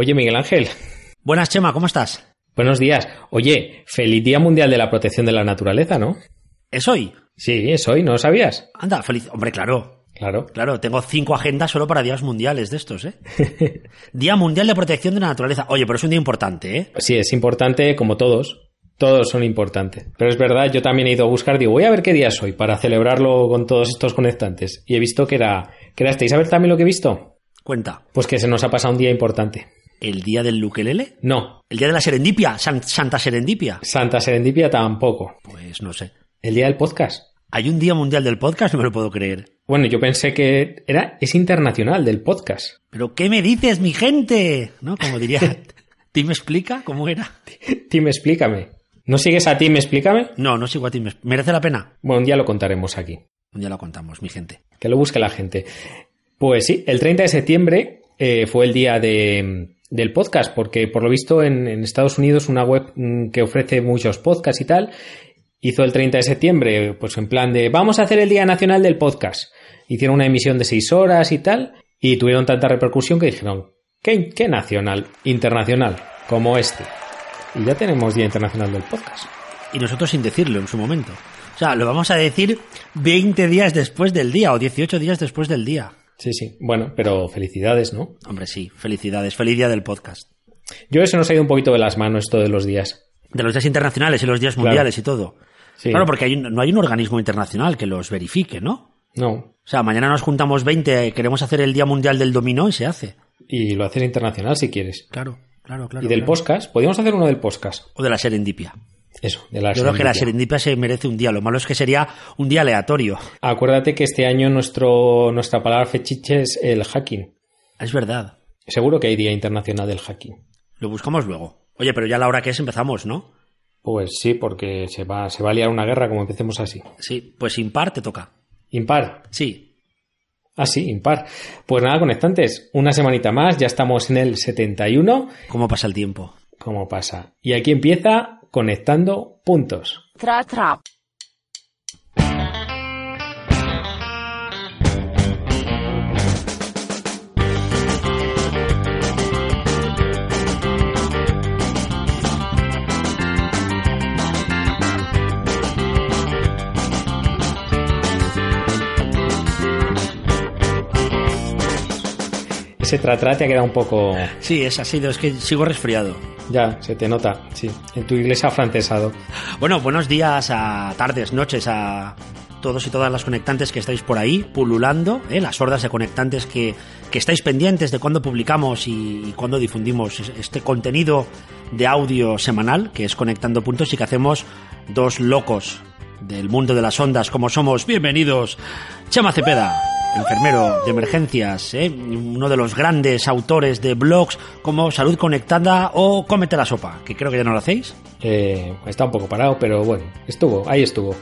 Oye, Miguel Ángel. Buenas, Chema, ¿cómo estás? Buenos días. Oye, feliz Día Mundial de la Protección de la Naturaleza, ¿no? ¿Es hoy? Sí, es hoy, ¿no lo sabías? Anda, feliz. Hombre, claro. Claro. Claro, tengo cinco agendas solo para días mundiales de estos, ¿eh? día Mundial de Protección de la Naturaleza. Oye, pero es un día importante, ¿eh? Sí, es importante como todos. Todos son importantes. Pero es verdad, yo también he ido a buscar, digo, voy a ver qué día es hoy para celebrarlo con todos estos conectantes. Y he visto que era, que era este. ¿Y sabes también lo que he visto? Cuenta. Pues que se nos ha pasado un día importante. ¿El día del Luquelele? No. ¿El día de la Serendipia? San- Santa Serendipia. Santa Serendipia tampoco. Pues no sé. El día del podcast. ¿Hay un día mundial del podcast? No me lo puedo creer. Bueno, yo pensé que era, es internacional del podcast. ¿Pero qué me dices, mi gente? ¿No? Como diría... ¿Tim explica cómo era? Tim, explícame. ¿No sigues a Tim, explícame? No, no sigo a Tim. ¿Merece la pena? Bueno, un día lo contaremos aquí. Ya lo contamos, mi gente. Que lo busque la gente. Pues sí, el 30 de septiembre eh, fue el día de, del podcast, porque por lo visto en, Estados Unidos una web mm, que ofrece muchos podcasts y tal, hizo el 30 de septiembre, pues en plan de vamos a hacer el Día Nacional del Podcast. Hicieron una emisión de seis horas y tal, y tuvieron tanta repercusión que dijeron, ¿qué, qué nacional? Internacional, como este. Y ya tenemos Día Internacional del Podcast. Y nosotros sin decirlo en su momento. O sea, lo vamos a decir 20 días después del día o 18 días después del día. Sí, sí. Bueno, pero felicidades, ¿no? Hombre, sí, felicidades. Feliz día del podcast. Yo eso nos ha ido un poquito de las manos esto de los días. De los días internacionales y los días Claro. mundiales y todo. Sí. Claro, porque hay un- no hay un organismo internacional que los verifique, ¿no? No. O sea, mañana nos juntamos 20, queremos hacer el Día Mundial del Dominó y se hace. Y lo haces internacional si quieres. Claro, claro, claro. y del claro. podcast, podríamos hacer uno del podcast. O de la serendipia. Eso, de la Yo creo que la serendipia. se merece un día. Lo malo es que sería un día aleatorio. Acuérdate que este año nuestro, nuestra palabra fetiche es el hacking. Es verdad. Seguro que hay Día Internacional del Hacking. Lo buscamos luego. Oye, pero ya a la hora que es empezamos, ¿no? Pues sí, porque se va, se va a liar una guerra como empecemos así. Sí, pues impar te toca. Impar. Sí. Ah, sí, impar. Pues nada, conectantes. Una semanita más, ya estamos en el 71. ¿Cómo pasa el tiempo? ¿Cómo pasa? Y aquí empieza conectando puntos. Tra tra. Ese tra-tra te ha quedado un poco... Sí, es así, es que sigo resfriado. Ya, se te nota, sí. En tu iglesia afrancesado. Bueno, buenos días a tardes, noches a todos y todas las conectantes que estáis por ahí pululando, ¿eh? las hordas de conectantes que, que estáis pendientes de cuándo publicamos y, y cuándo difundimos es- este contenido de audio semanal que es Conectando Puntos y que hacemos dos locos del mundo de las ondas como somos. Bienvenidos, Chema Cepeda. Enfermero de emergencias, ¿eh? uno de los grandes autores de blogs como Salud Conectada o Cómete la Sopa, que creo que ya no lo hacéis. Eh, está un poco parado, pero bueno, estuvo, ahí estuvo.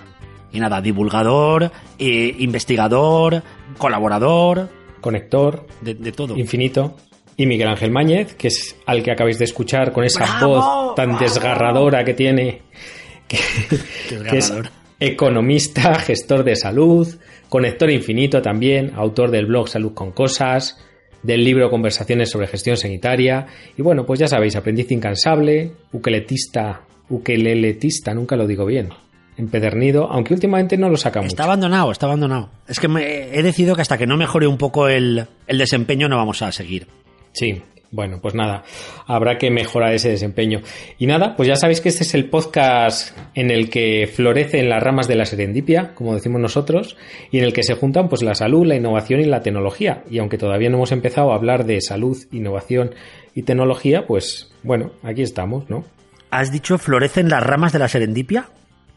Y nada, divulgador, eh, investigador, colaborador, Conector, de, de todo. infinito. Y Miguel Ángel Máñez, que es al que acabáis de escuchar con esa ¡Bravo! voz tan ¡Bravo! desgarradora que tiene, que, que es Desgarrador. economista, gestor de salud, conector infinito también, autor del blog Salud con Cosas, del libro Conversaciones sobre Gestión Sanitaria. Y bueno, pues ya sabéis, aprendiz incansable, ukeletista, ukeleletista, nunca lo digo bien, empedernido, aunque últimamente no lo saca mucho. Está abandonado, está abandonado. Es que me- he decidido que hasta que no mejore un poco el, el desempeño no vamos a seguir. Sí, bueno, pues nada, habrá que mejorar ese desempeño. Y nada, pues ya sabéis que este es el podcast en el que florecen las ramas de la serendipia, como decimos nosotros, y en el que se juntan pues la salud, la innovación y la tecnología. Y aunque todavía no hemos empezado a hablar de salud, innovación y tecnología, pues bueno, aquí estamos, ¿no? ¿Has dicho florecen las ramas de la serendipia?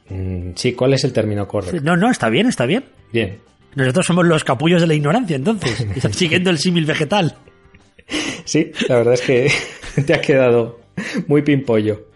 Mm, sí, ¿cuál es el término correcto? No, no, está bien, está bien. Bien. Nosotros somos los capullos de la ignorancia, entonces, siguiendo el símil vegetal. Sí, la verdad es que te ha quedado muy pimpollo.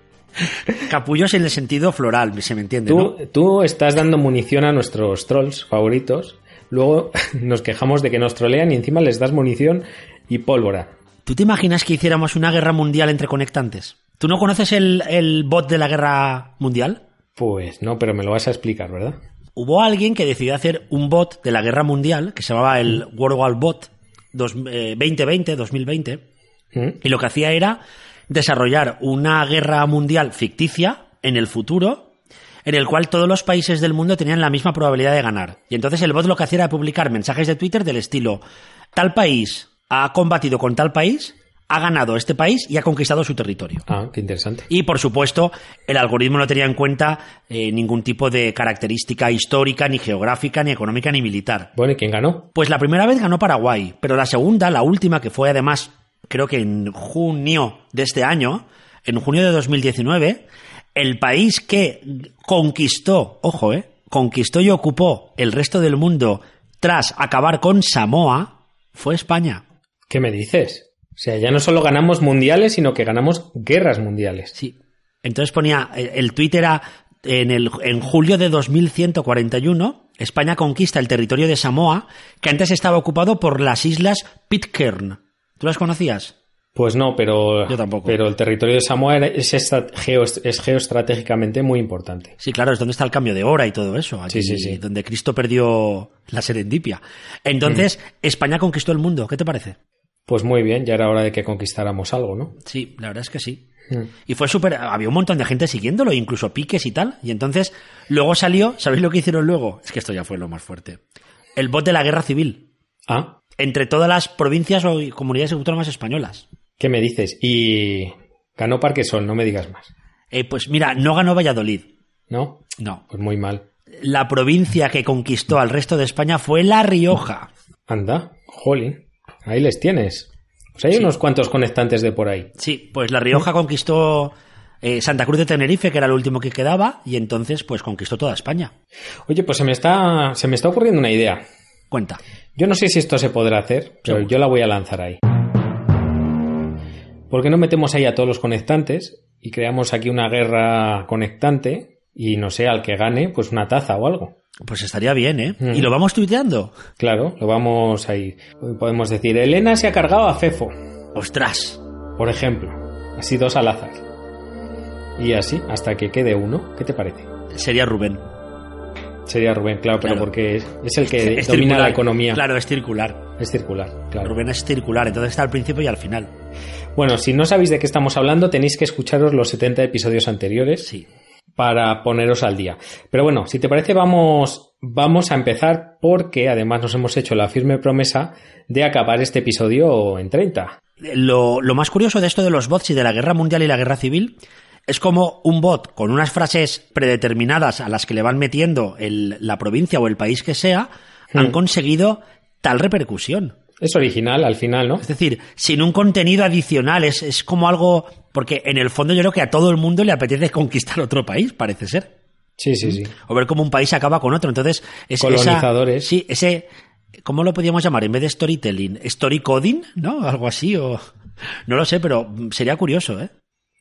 Capullos en el sentido floral, se me entiende, Tú, ¿no? tú estás dando munición a nuestros trolls favoritos. Luego nos quejamos de que nos trolean y encima les das munición y pólvora. ¿Tú te imaginas que hiciéramos una guerra mundial entre conectantes? ¿Tú no conoces el, el bot de la guerra mundial? Pues no, pero me lo vas a explicar, ¿verdad? Hubo alguien que decidió hacer un bot de la guerra mundial que se llamaba el World War Bot dos- eh, 2020, 2020, ¿Mm? Y lo que hacía era desarrollar una guerra mundial ficticia en el futuro en el cual todos los países del mundo tenían la misma probabilidad de ganar. Y entonces el bot lo que hacía era publicar mensajes de Twitter del estilo, tal país ha combatido con tal país, ha ganado este país y ha conquistado su territorio. Ah, qué interesante. Y por supuesto, el algoritmo no tenía en cuenta eh, ningún tipo de característica histórica, ni geográfica, ni económica, ni militar. Bueno, ¿y quién ganó? Pues la primera vez ganó Paraguay, pero la segunda, la última, que fue además, creo que en junio de este año, en junio de 2019, el país que conquistó, ojo, eh, conquistó y ocupó el resto del mundo tras acabar con Samoa, fue España. ¿Qué me dices? O sea, ya no solo ganamos mundiales, sino que ganamos guerras mundiales. Sí. Entonces ponía, el, el tuit era en, el, en julio de 2141, España conquista el territorio de Samoa, que antes estaba ocupado por las islas Pitcairn. ¿Tú las conocías? Pues no, pero, Yo tampoco. pero el territorio de Samoa es, es geoestratégicamente muy importante. Sí, claro, es donde está el cambio de hora y todo eso. Sí, sí, sí. Donde Cristo perdió la serendipia. Entonces, España conquistó el mundo. ¿Qué te parece? Pues muy bien, ya era hora de que conquistáramos algo, ¿no? Sí, la verdad es que sí. Mm. Y fue súper. Había un montón de gente siguiéndolo, incluso piques y tal. Y entonces, luego salió. ¿Sabéis lo que hicieron luego? Es que esto ya fue lo más fuerte. El bot de la guerra civil. Ah, Entre todas las provincias o comunidades autónomas españolas. ¿qué me dices? Y ganó Parquesol, no me digas más. Eh, pues mira, no ganó Valladolid. ¿No? No. Pues muy mal. La provincia que conquistó al resto de España fue La Rioja. Anda, jolín. Ahí les tienes. Pues hay Sí. unos cuantos conectantes de por ahí. Sí, pues La Rioja conquistó eh, Santa Cruz de Tenerife, que era el último que quedaba, y entonces pues conquistó toda España. Oye, pues se me está, se me está ocurriendo una idea. Cuenta. Yo no sé si esto se podrá hacer, pero Seguro. yo la voy a lanzar ahí. ¿Por qué no metemos ahí a todos los conectantes y creamos aquí una guerra conectante y no sé, al que gane, pues una taza o algo? Pues estaría bien, ¿eh? Mm. Y lo vamos tuiteando. Claro, lo vamos ahí. Podemos decir, Elena se ha cargado a Fefo, Ostras. por ejemplo. Así dos al azar. Y así, hasta que quede uno. ¿Qué te parece? Sería Rubén. Sería Rubén, claro, pero porque es, es el que Es domina circular. la economía. Claro, es circular. Es circular, claro. Rubén es circular, entonces está al principio y al final. Bueno, si no sabéis de qué estamos hablando, tenéis que escucharos los 70 episodios anteriores Sí. Para poneros al día. Pero bueno, si te parece, vamos, vamos a empezar porque además nos hemos hecho la firme promesa de acabar este episodio en 30. Lo, lo más curioso de esto de los bots y de la guerra mundial y la guerra civil es como un bot con unas frases predeterminadas a las que le van metiendo el- la provincia o el país que sea han Hmm. conseguido tal repercusión. Es original al final, ¿no? Es decir, sin un contenido adicional, es, es como algo. Porque en el fondo yo creo que a todo el mundo le apetece conquistar otro país, parece ser. Sí, sí, sí. O ver cómo un país acaba con otro. Entonces, es esa- Colonizadores. sí, ese. ¿Cómo lo podríamos llamar? En vez de storytelling, story coding, ¿no? Algo así, o. No lo sé, pero sería curioso, ¿eh?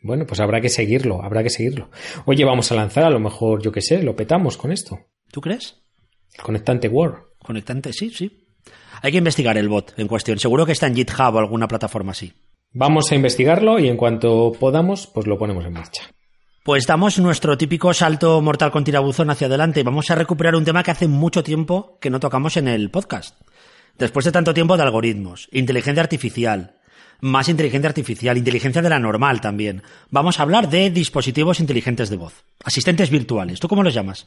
Bueno, pues habrá que seguirlo, habrá que seguirlo. Oye, vamos a lanzar, a lo mejor, yo qué sé, lo petamos con esto. ¿Tú crees? El conectante Word. Conectante, sí, sí. Hay que investigar el bot en cuestión. Seguro que está en GitHub o alguna plataforma así. Vamos a investigarlo y en cuanto podamos, pues lo ponemos en marcha. Pues damos nuestro típico salto mortal con tirabuzón hacia adelante y vamos a recuperar un tema que hace mucho tiempo que no tocamos en el podcast. Después de tanto tiempo de algoritmos, inteligencia artificial, más inteligencia artificial, inteligencia de la normal también. Vamos a hablar de dispositivos inteligentes de voz, asistentes virtuales. ¿Tú cómo los llamas?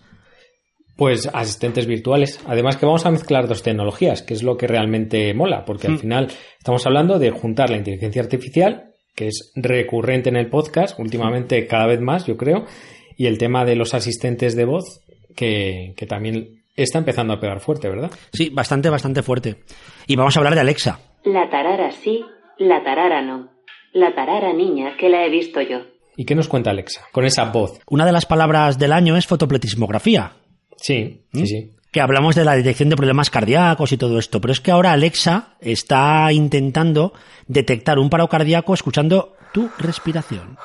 Pues asistentes virtuales. Además que vamos a mezclar dos tecnologías, que es lo que realmente mola, porque Hmm. al final estamos hablando de juntar la inteligencia artificial, que es recurrente en el podcast, últimamente cada vez más, yo creo, y el tema de los asistentes de voz, que, que también está empezando a pegar fuerte, ¿verdad? Sí, bastante, bastante fuerte. Y vamos a hablar de Alexa. La tarara sí, la tarara no. La tarara niña, que la he visto yo. ¿Y qué nos cuenta Alexa? Con esa voz. Una de las palabras del año es fotopletismografía, Sí, ¿Mm? sí, sí. que hablamos de la detección de problemas cardíacos y todo esto, pero es que ahora Alexa está intentando detectar un paro cardíaco escuchando tu respiración.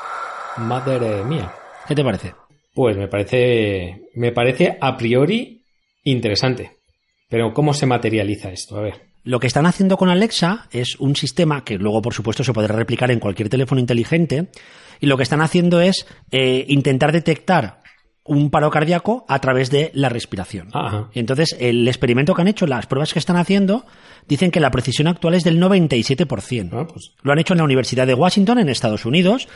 Madre mía. ¿Qué te parece? Pues me parece, me parece a priori interesante. Pero ¿cómo se materializa esto? A ver. Lo que están haciendo con Alexa es un sistema que luego, por supuesto, se podrá replicar en cualquier teléfono inteligente. Y lo que están haciendo es eh, intentar detectar un paro cardíaco a través de la respiración. Ajá. Entonces, el experimento que han hecho, las pruebas que están haciendo, dicen que la precisión actual es del 97%. Ah, pues, Lo han hecho en la Universidad de Washington, en Estados Unidos,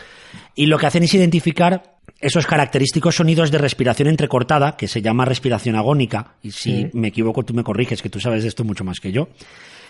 y lo que hacen es identificar esos característicos sonidos de respiración entrecortada, que se llama respiración agónica, y si me equivoco tú me corriges, que tú sabes de esto mucho más que yo,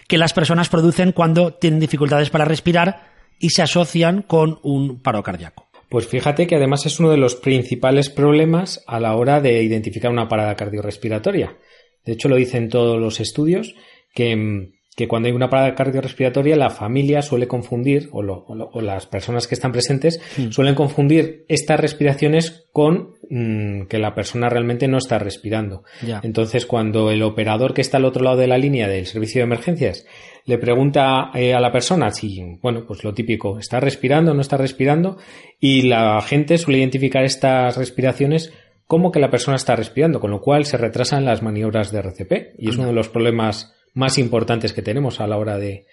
que las personas producen cuando tienen dificultades para respirar y se asocian con un paro cardíaco. Pues fíjate que además es uno de los principales problemas a la hora de identificar una parada cardiorrespiratoria. De hecho, lo dicen todos los estudios que, mm, que cuando hay una parada cardiorrespiratoria, la familia suele confundir, o, lo- o lo- o las personas que están presentes, suelen confundir estas respiraciones con mm, que la persona realmente no está respirando. Entonces, cuando el operador que está al otro lado de la línea del servicio de emergencias le pregunta eh, a la persona si, bueno, pues lo típico, ¿está respirando o no está respirando? Y la gente suele identificar estas respiraciones como que la persona está respirando, con lo cual se retrasan las maniobras de RCP. Y es uno de los problemas más importantes que tenemos a la hora de...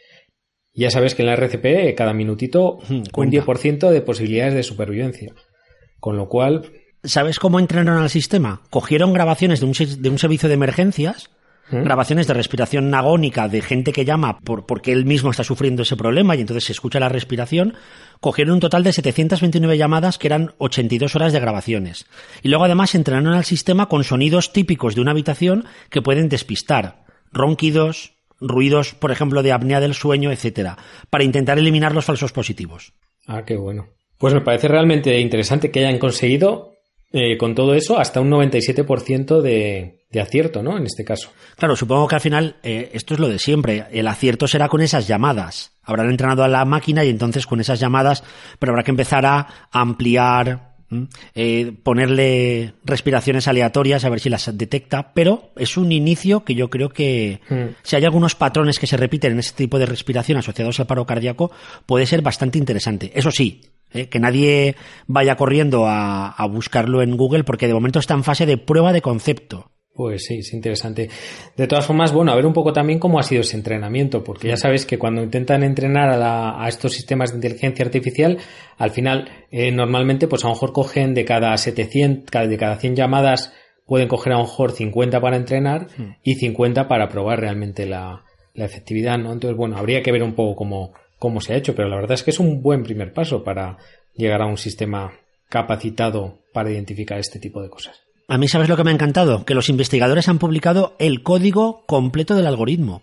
Ya sabes que en la RCP cada minutito un cuenta. 10% de posibilidades de supervivencia. Con lo cual, ¿Sabes cómo entrenaron al sistema? Cogieron grabaciones de un, de un servicio de emergencias, grabaciones de respiración agónica de gente que llama por, porque él mismo está sufriendo ese problema y entonces se escucha la respiración. Cogieron un total de 729 llamadas que eran 82 horas de grabaciones. Y luego además entrenaron al sistema con sonidos típicos de una habitación que pueden despistar. Ronquidos, ruidos, por ejemplo, de apnea del sueño, etcétera, para intentar eliminar los falsos positivos. Ah, qué bueno. Pues me parece realmente interesante que hayan conseguido eh, con todo eso hasta un 97% de, de acierto, ¿no? En este caso. Claro, supongo que al final eh, esto es lo de siempre. El acierto será con esas llamadas. Habrán entrenado a la máquina y entonces con esas llamadas, pero habrá que empezar a ampliar. Eh, ponerle respiraciones aleatorias a ver si las detecta. Pero es un inicio que yo creo que Mm. si hay algunos patrones que se repiten en este tipo de respiración asociados al paro cardíaco, puede ser bastante interesante. Eso sí. eh, que nadie vaya corriendo a, a buscarlo en Google porque de momento está en fase de prueba de concepto. Pues sí, es interesante. De todas formas, bueno, a ver un poco también cómo ha sido ese entrenamiento, porque ya sabes que cuando intentan entrenar a, la- a estos sistemas de inteligencia artificial, al final, eh, normalmente, pues a lo mejor cogen de cada 700, cada- de cada 100 llamadas, pueden coger a lo mejor 50 para entrenar y 50 para probar realmente la, la efectividad, ¿no? Entonces, bueno, habría que ver un poco cómo, cómo se ha hecho, pero la verdad es que es un buen primer paso para llegar a un sistema capacitado para identificar este tipo de cosas. A mí, ¿sabes lo que me ha encantado? Que los investigadores han publicado el código completo del algoritmo.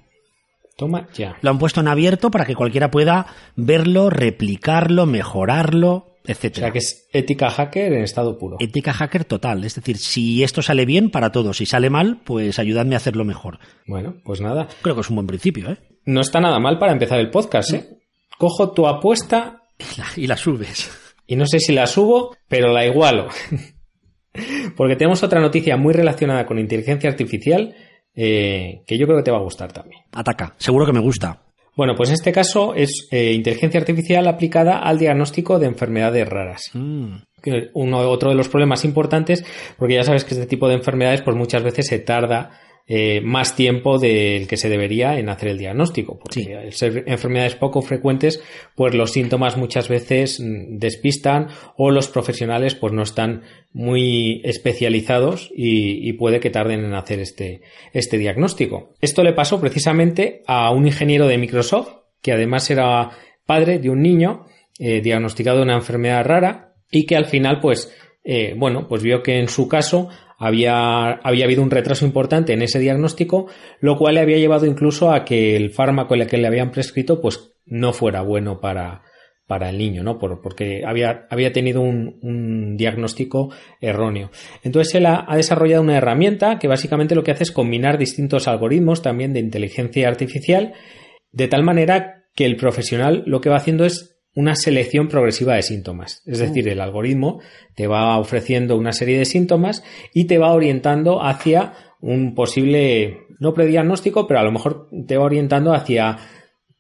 Toma ya. Lo han puesto en abierto para que cualquiera pueda verlo, replicarlo, mejorarlo, O etcétera. sea que es ética hacker en estado puro. Ética hacker total. Es decir, si esto sale bien, para todos. Si sale mal, pues ayudadme a hacerlo mejor. Bueno, pues nada. Creo que es un buen principio, ¿eh? No está nada mal para empezar el podcast, ¿eh? Cojo tu apuesta Y la, y la subes. y no sé si la subo, pero la igualo. Porque tenemos otra noticia muy relacionada con inteligencia artificial eh, que yo creo que te va a gustar también. Ataca. Seguro que me gusta. Bueno, pues en este caso es eh, inteligencia artificial aplicada al diagnóstico de enfermedades raras. Mm. uno otro de los problemas importantes porque ya sabes que este tipo de enfermedades pues muchas veces se tarda eh, más tiempo del que se debería en hacer el diagnóstico porque Sí. al ser enfermedades poco frecuentes pues los síntomas muchas veces mm, despistan o los profesionales pues no están muy especializados y, y puede que tarden en hacer este, este diagnóstico esto le pasó precisamente a un ingeniero de Microsoft que además era padre de un niño eh, diagnosticado de una enfermedad rara y que al final pues eh, bueno pues vio que en su caso había, había habido un retraso importante en ese diagnóstico lo cual le había llevado incluso a que el fármaco el que le habían prescrito pues no fuera bueno para, para el niño, ¿no? Por- porque había, había tenido un, un diagnóstico erróneo. Entonces él ha, ha desarrollado una herramienta que básicamente lo que hace es combinar distintos algoritmos también de inteligencia artificial de tal manera que el profesional lo que va haciendo es una selección progresiva de síntomas. Es decir, el algoritmo te va ofreciendo una serie de síntomas y te va orientando hacia un posible, no prediagnóstico, pero a lo mejor te va orientando hacia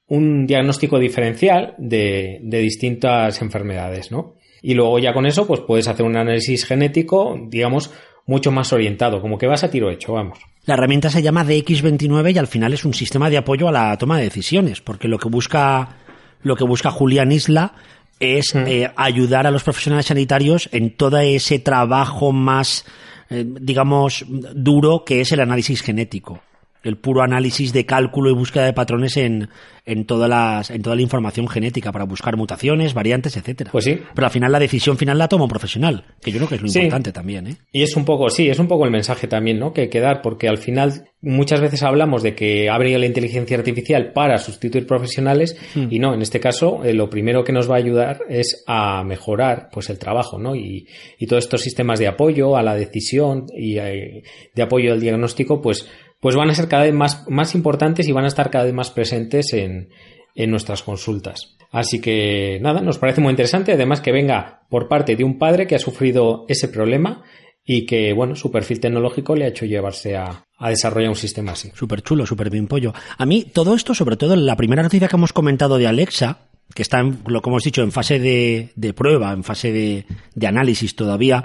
un diagnóstico diferencial de, de distintas enfermedades, ¿no? Y luego ya con eso, pues puedes hacer un análisis genético, digamos, mucho más orientado, como que vas a tiro hecho, vamos. La herramienta se llama DX29 y al final es un sistema de apoyo a la toma de decisiones, porque lo que busca, lo que busca Julián Isla es eh, ayudar a los profesionales sanitarios en todo ese trabajo más, eh, digamos, duro que es el análisis genético el puro análisis de cálculo y búsqueda de patrones en, en, todas las, en toda la información genética para buscar mutaciones, variantes, etcétera. Pues sí. Pero al final la decisión final la toma un profesional, que yo creo que es lo importante también, ¿eh? Y es un poco, sí, es un poco el mensaje también, ¿no? Que hay que dar, porque al final muchas veces hablamos de que abre la inteligencia artificial para sustituir profesionales hmm. y no, en este caso eh, lo primero que nos va a ayudar es a mejorar pues el trabajo, ¿no? Y, y todos estos sistemas de apoyo a la decisión y eh, de apoyo al diagnóstico, pues pues van a ser cada vez más, más importantes y van a estar cada vez más presentes en, en nuestras consultas. Así que nada, nos parece muy interesante, además que venga por parte de un padre que ha sufrido ese problema y que, bueno, su perfil tecnológico le ha hecho llevarse a, a desarrollar un sistema así. Súper chulo, súper bien pollo. A mí todo esto, sobre todo la primera noticia que hemos comentado de Alexa, que está, en, lo que hemos dicho, en fase de, de prueba, en fase de, de análisis todavía,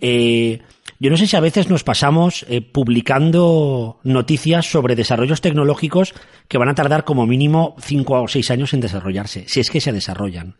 eh, yo no sé si a veces nos pasamos eh, publicando noticias sobre desarrollos tecnológicos que van a tardar como mínimo cinco o seis años en desarrollarse, si es que se desarrollan.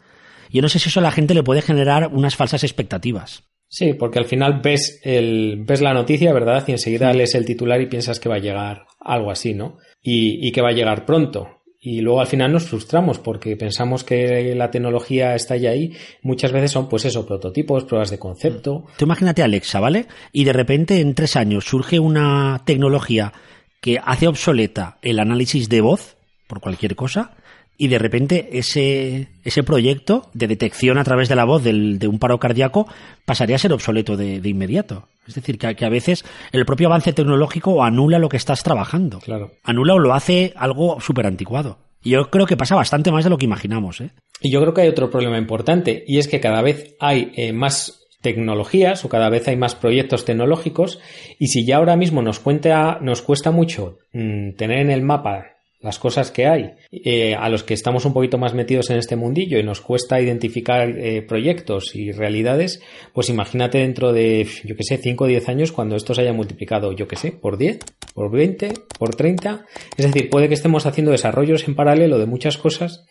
Yo no sé si eso a la gente le puede generar unas falsas expectativas. Sí, porque al final ves, el, ves la noticia, ¿verdad? Y enseguida lees el titular y piensas que va a llegar algo así, ¿no? Y, y que va a llegar pronto y luego al final nos frustramos porque pensamos que la tecnología está ya ahí. Muchas veces son, pues eso, prototipos, pruebas de concepto. Tú imagínate Alexa, ¿vale? Y de repente en tres años surge una tecnología que hace obsoleta el análisis de voz por cualquier cosa y de repente ese, ese proyecto de detección a través de la voz del, de un paro cardíaco pasaría a ser obsoleto de, de inmediato. Es decir, que, que, a veces el propio avance tecnológico anula lo que estás trabajando. Claro. Anula o lo hace algo súper anticuado. Y yo creo que pasa bastante más de lo que imaginamos. ¿eh? Y yo creo que hay otro problema importante, y es que cada vez hay eh, más tecnologías o cada vez hay más proyectos tecnológicos y si ya ahora mismo nos, cuenta, nos cuesta mucho mmm, tener en el mapa las cosas que hay, eh, a los que estamos un poquito más metidos en este mundillo y nos cuesta identificar eh, proyectos y realidades, pues imagínate dentro de, yo que sé, 5 o 10 años cuando esto se haya multiplicado, yo que sé, por 10, por 20, por 30. Es decir, puede que estemos haciendo desarrollos en paralelo de muchas cosas.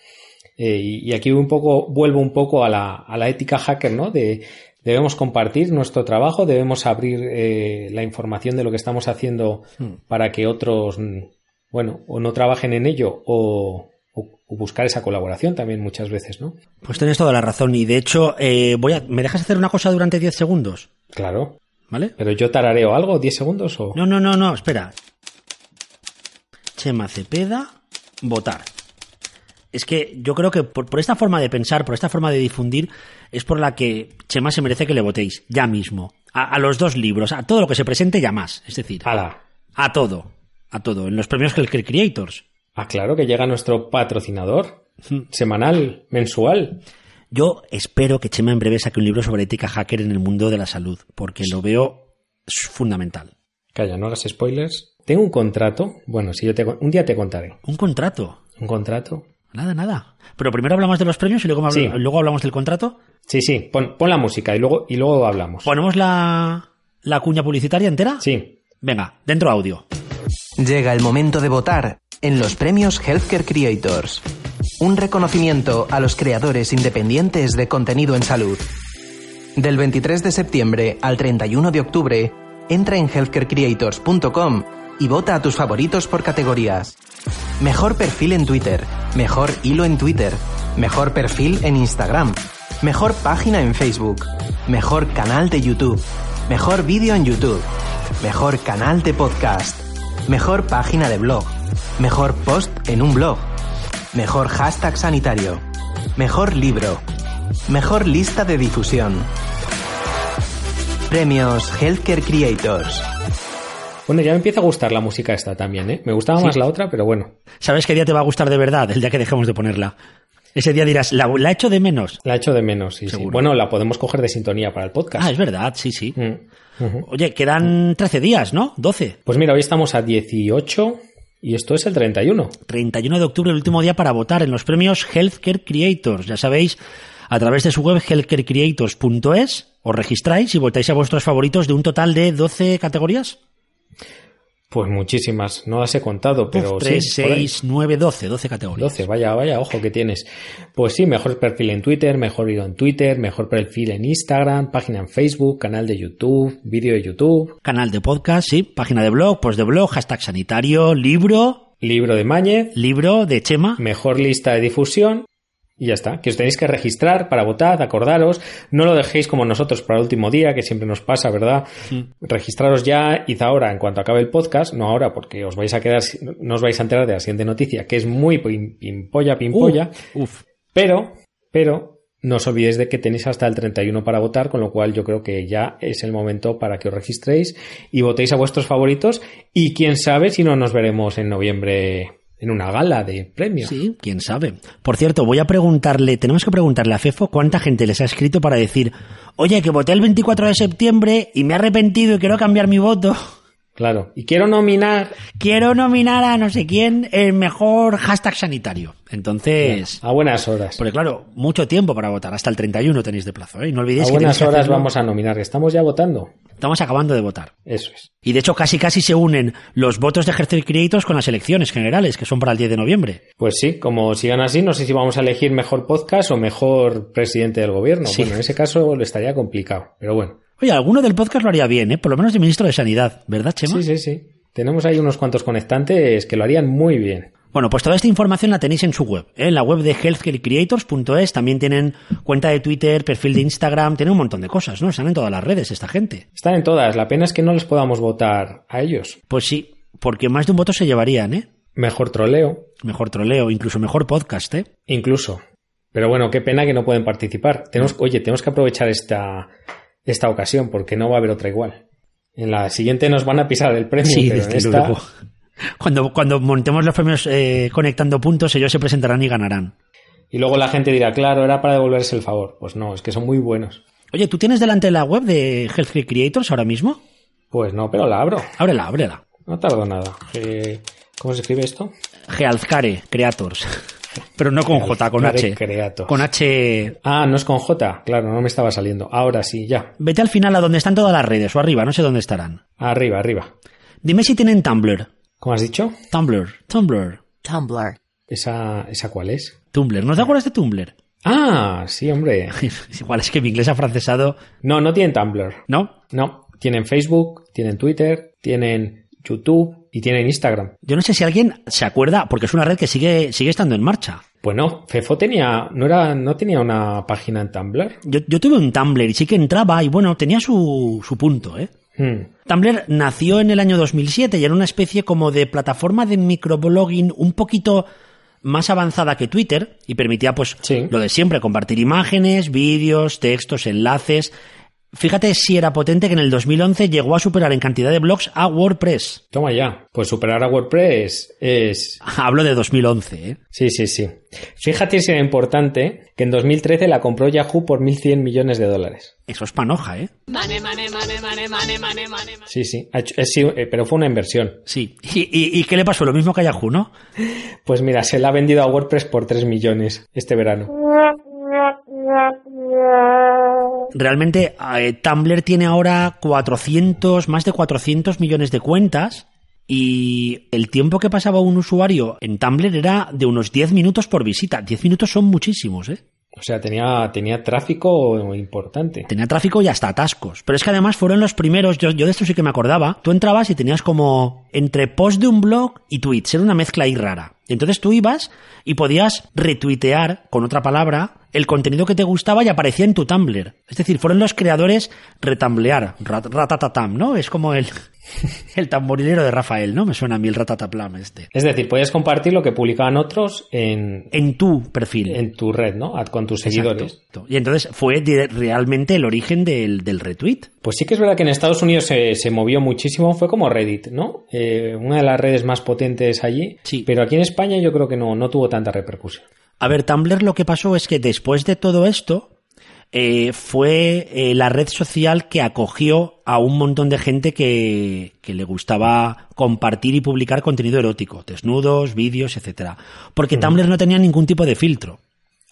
Eh, y, y, aquí un poco, vuelvo un poco a la, a la ética hacker, ¿no? De, debemos compartir nuestro trabajo, debemos abrir eh, la información de lo que estamos haciendo hmm. para que otros bueno, o no trabajen en ello o, o, buscar esa colaboración también muchas veces, ¿no? Pues tienes toda la razón y de hecho, eh, voy a, ¿me dejas hacer una cosa durante 10 segundos? Claro. ¿Vale? Pero yo tarareo algo, 10 segundos o... No, no, no, no, espera. Chema Cepeda, votar. Es que yo creo que por, por, esta forma de pensar, por esta forma de difundir, es por la que Chema se merece que le votéis, ya mismo. A, a los dos libros, a todo lo que se presente ya más. Es decir, Ala. a todo a todo, en los premios Creators. Ah, claro, que llega nuestro patrocinador, semanal, mensual. Yo espero que Chema en breve saque un libro sobre ética hacker en el mundo de la salud, porque lo veo fundamental. Calla, no hagas spoilers. Tengo un contrato. Bueno, si yo te, un día te contaré. ¿Un contrato? ¿Un contrato? Nada, nada. Pero primero hablamos de los premios y luego, sí. luego hablamos del contrato. Sí, sí. Pon, pon, la música y luego, y luego hablamos. ¿Ponemos la, la cuña publicitaria entera? Sí. Venga, dentro audio. Llega el momento de votar en los premios Healthcare Creators. Un reconocimiento a los creadores independientes de contenido en salud. Del 23 de septiembre al 31 de octubre, entra en healthcarecreators.com y vota a tus favoritos por categorías. Mejor perfil en Twitter, mejor hilo en Twitter, mejor perfil en Instagram, mejor página en Facebook, mejor canal de YouTube, mejor vídeo en YouTube, mejor canal de podcast Mejor página de blog. Mejor post en un blog. Mejor hashtag sanitario. Mejor libro. Mejor lista de difusión. Premios Healthcare Creators. Bueno, ya me empieza a gustar la música esta también, ¿eh? Me gustaba sí. más la otra, pero bueno. ¿Sabes qué día te va a gustar de verdad? El día que dejemos de ponerla. Ese día dirás, ¿la, la echo de menos? La echo de menos, sí, sí, Bueno, la podemos coger de sintonía para el podcast. Ah, es verdad, sí, sí. Mm. Uh -huh. Oye, quedan 13 días, ¿no? 12. Pues mira, hoy estamos a 18 y esto es el 31. 31 de octubre, el último día para votar en los premios Healthcare Creators. Ya sabéis, a través de su web healthcarecreators.es os registráis y votáis a vuestros favoritos de un total de 12 categorías. Pues muchísimas, no las he contado, pero Uf, sí. 3, por ahí. 6, 9, 12, 12 categorías. 12, vaya, vaya, ojo que tienes. Pues sí, mejor perfil en Twitter, mejor video en Twitter, mejor perfil en Instagram, página en Facebook, canal de YouTube, vídeo de YouTube, Canal de podcast, sí. Página de blog, post de blog, hashtag sanitario, libro, libro de Mañez, libro de Chema. mejor lista de difusión y ya está. Que os tenéis que registrar para votar, acordaros. No lo dejéis como nosotros para el último día, que siempre nos pasa, ¿verdad? Registraros ya, id ahora en cuanto acabe el podcast, no ahora porque os vais a quedar, no os vais a enterar de la siguiente noticia, que es muy pim- pimpolla, pimpolla. Uh, uf. Pero, pero, no os olvidéis de que tenéis hasta el 31 para votar, con lo cual yo creo que ya es el momento para que os registréis y votéis a vuestros favoritos y quién sabe si no nos veremos en noviembre en una gala de premios. Sí, quién sabe. Por cierto, voy a preguntarle, tenemos que preguntarle a Fefo cuánta gente les ha escrito para decir, oye, que voté el 24 de septiembre y me he arrepentido y quiero cambiar mi voto. Claro. Y quiero nominar Quiero nominar a no sé quién el mejor hashtag sanitario. Entonces, a buenas horas. porque claro, mucho tiempo para votar. Hasta el 31 tenéis de plazo, ¿eh? Y no olvidéis A que buenas tenéis que horas vamos a nominar. Estamos ya votando. Estamos acabando de votar. Eso es. Y de hecho, casi casi se unen los votos de Ejercer Creators con las elecciones generales, que son para el 10 de noviembre. Pues sí, como sigan así, no sé si vamos a elegir mejor podcast o mejor presidente del gobierno. Sí. Bueno, en ese caso lo estaría complicado. Pero bueno. Oye, alguno del podcast lo haría bien, ¿eh? Por lo menos de ministro de Sanidad, ¿verdad, Chema? Sí, sí, sí. Tenemos ahí unos cuantos conectantes que lo harían muy bien. Bueno, pues toda esta información la tenéis en su web, ¿eh? en la web de healthcarecreators.es. También tienen cuenta de Twitter, perfil de Instagram, tienen un montón de cosas, ¿no? Están en todas las redes esta gente. Están en todas. La pena es que no les podamos votar a ellos. Pues sí, porque más de un voto se llevarían, ¿eh? Mejor troleo, Mejor troleo, incluso mejor podcast, ¿eh? incluso. Pero bueno, qué pena que no pueden participar. Tenemos, oye, tenemos que aprovechar esta, esta ocasión porque no va a haber otra igual. En la siguiente nos van a pisar el premio, Sí, pero en desde esta, luego. Cuando, cuando montemos los premios eh, conectando puntos, ellos se presentarán y ganarán. Y luego la gente dirá, claro, era para devolverse el favor. Pues no, es que son muy buenos. Oye, ¿tú tienes delante la web de Healthcare Creators ahora mismo? Pues no, pero la abro. Ábrela, ábrela. No tardo nada. Eh, ¿Cómo se escribe esto? Healthcare Creators. Pero no con J, con H. Creators. Con H. Ah, no es con J. Claro, no me estaba saliendo. Ahora sí, ya. Vete al final a donde están todas las redes, o arriba, no sé dónde estarán. Arriba, arriba. Dime si tienen Tumblr. ¿Cómo has dicho? Tumblr, Tumblr, Tumblr. ¿Esa, esa cuál es? Tumblr. ¿No te acuerdas de Tumblr? Ah, sí, hombre. Igual es que mi inglés afrancesado, No, no tienen Tumblr. ¿no? No, tienen Facebook, tienen Twitter, tienen YouTube y tienen Instagram. Yo no sé si alguien se acuerda, porque es una red que sigue, sigue estando en marcha. Pues no, Fefo tenía, no era, no tenía una página en Tumblr. Yo, yo tuve un Tumblr y sí que entraba y bueno, tenía su, su punto, ¿eh? Hmm. Tumblr nació en el año 2007 y era una especie como de plataforma de microblogging un poquito más avanzada que Twitter y permitía pues Sí. lo de siempre, compartir imágenes, vídeos, textos, enlaces. Fíjate si era potente que en el 2011 llegó a superar en cantidad de blogs a WordPress. Toma ya. Pues superar a WordPress es... Hablo de 2011, ¿eh? Sí, sí, sí. Fíjate si era importante que en 2013 la compró Yahoo por 1.100 millones de dólares. Eso es panoja, ¿eh? Sí, sí. Ha hecho- eh, sí, eh, pero fue una inversión. Sí. ¿Y, y, y qué le pasó? Lo mismo que a Yahoo, ¿no? Pues mira, se la ha vendido a WordPress por 3 millones este verano. Realmente eh, Tumblr tiene ahora 400, más de 400 millones de cuentas y el tiempo que pasaba un usuario en Tumblr era de unos 10 minutos por visita. 10 minutos son muchísimos, ¿eh? O sea, tenía, tenía tráfico importante. Tenía tráfico y hasta atascos. Pero es que además fueron los primeros, yo, yo de esto sí que me acordaba, tú entrabas y tenías como entre post de un blog y tweets, era una mezcla ahí rara. Y entonces tú ibas y podías retuitear con otra palabra el contenido que te gustaba y aparecía en tu Tumblr. Es decir, fueron los creadores retamblear, rat- ratatatam, ¿no? Es como el, el tamborilero de Rafael, ¿no? Me suena a mí el ratataplam este. Es decir, podías compartir lo que publicaban otros en, En tu perfil. en tu red, ¿no? Con tus seguidores. Exacto. Y entonces fue realmente el origen del, del retweet. Pues sí que es verdad que en Estados Unidos se, se movió muchísimo, fue como Reddit, ¿no? Eh, una de las redes más potentes allí. Sí. Pero aquí en España yo creo que no, no tuvo tanta repercusión. A ver, Tumblr lo que pasó es que después de todo esto, eh, fue eh, la red social que acogió a un montón de gente que, que le gustaba compartir y publicar contenido erótico, desnudos, vídeos, etcétera. Porque Tumblr no tenía ningún tipo de filtro.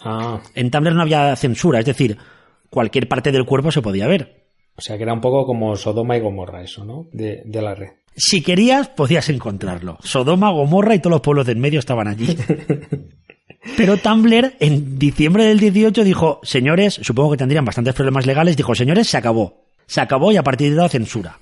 Ah, En Tumblr no había censura, es decir, cualquier parte del cuerpo se podía ver. o sea que era un poco como Sodoma y Gomorra eso, ¿no? De, de la red. Si querías, podías encontrarlo. Sodoma, Gomorra y todos los pueblos del medio estaban allí. Pero Tumblr en diciembre del 18 dijo, señores, supongo que tendrían bastantes problemas legales, dijo, señores, se acabó. Se acabó y a partir de la censura.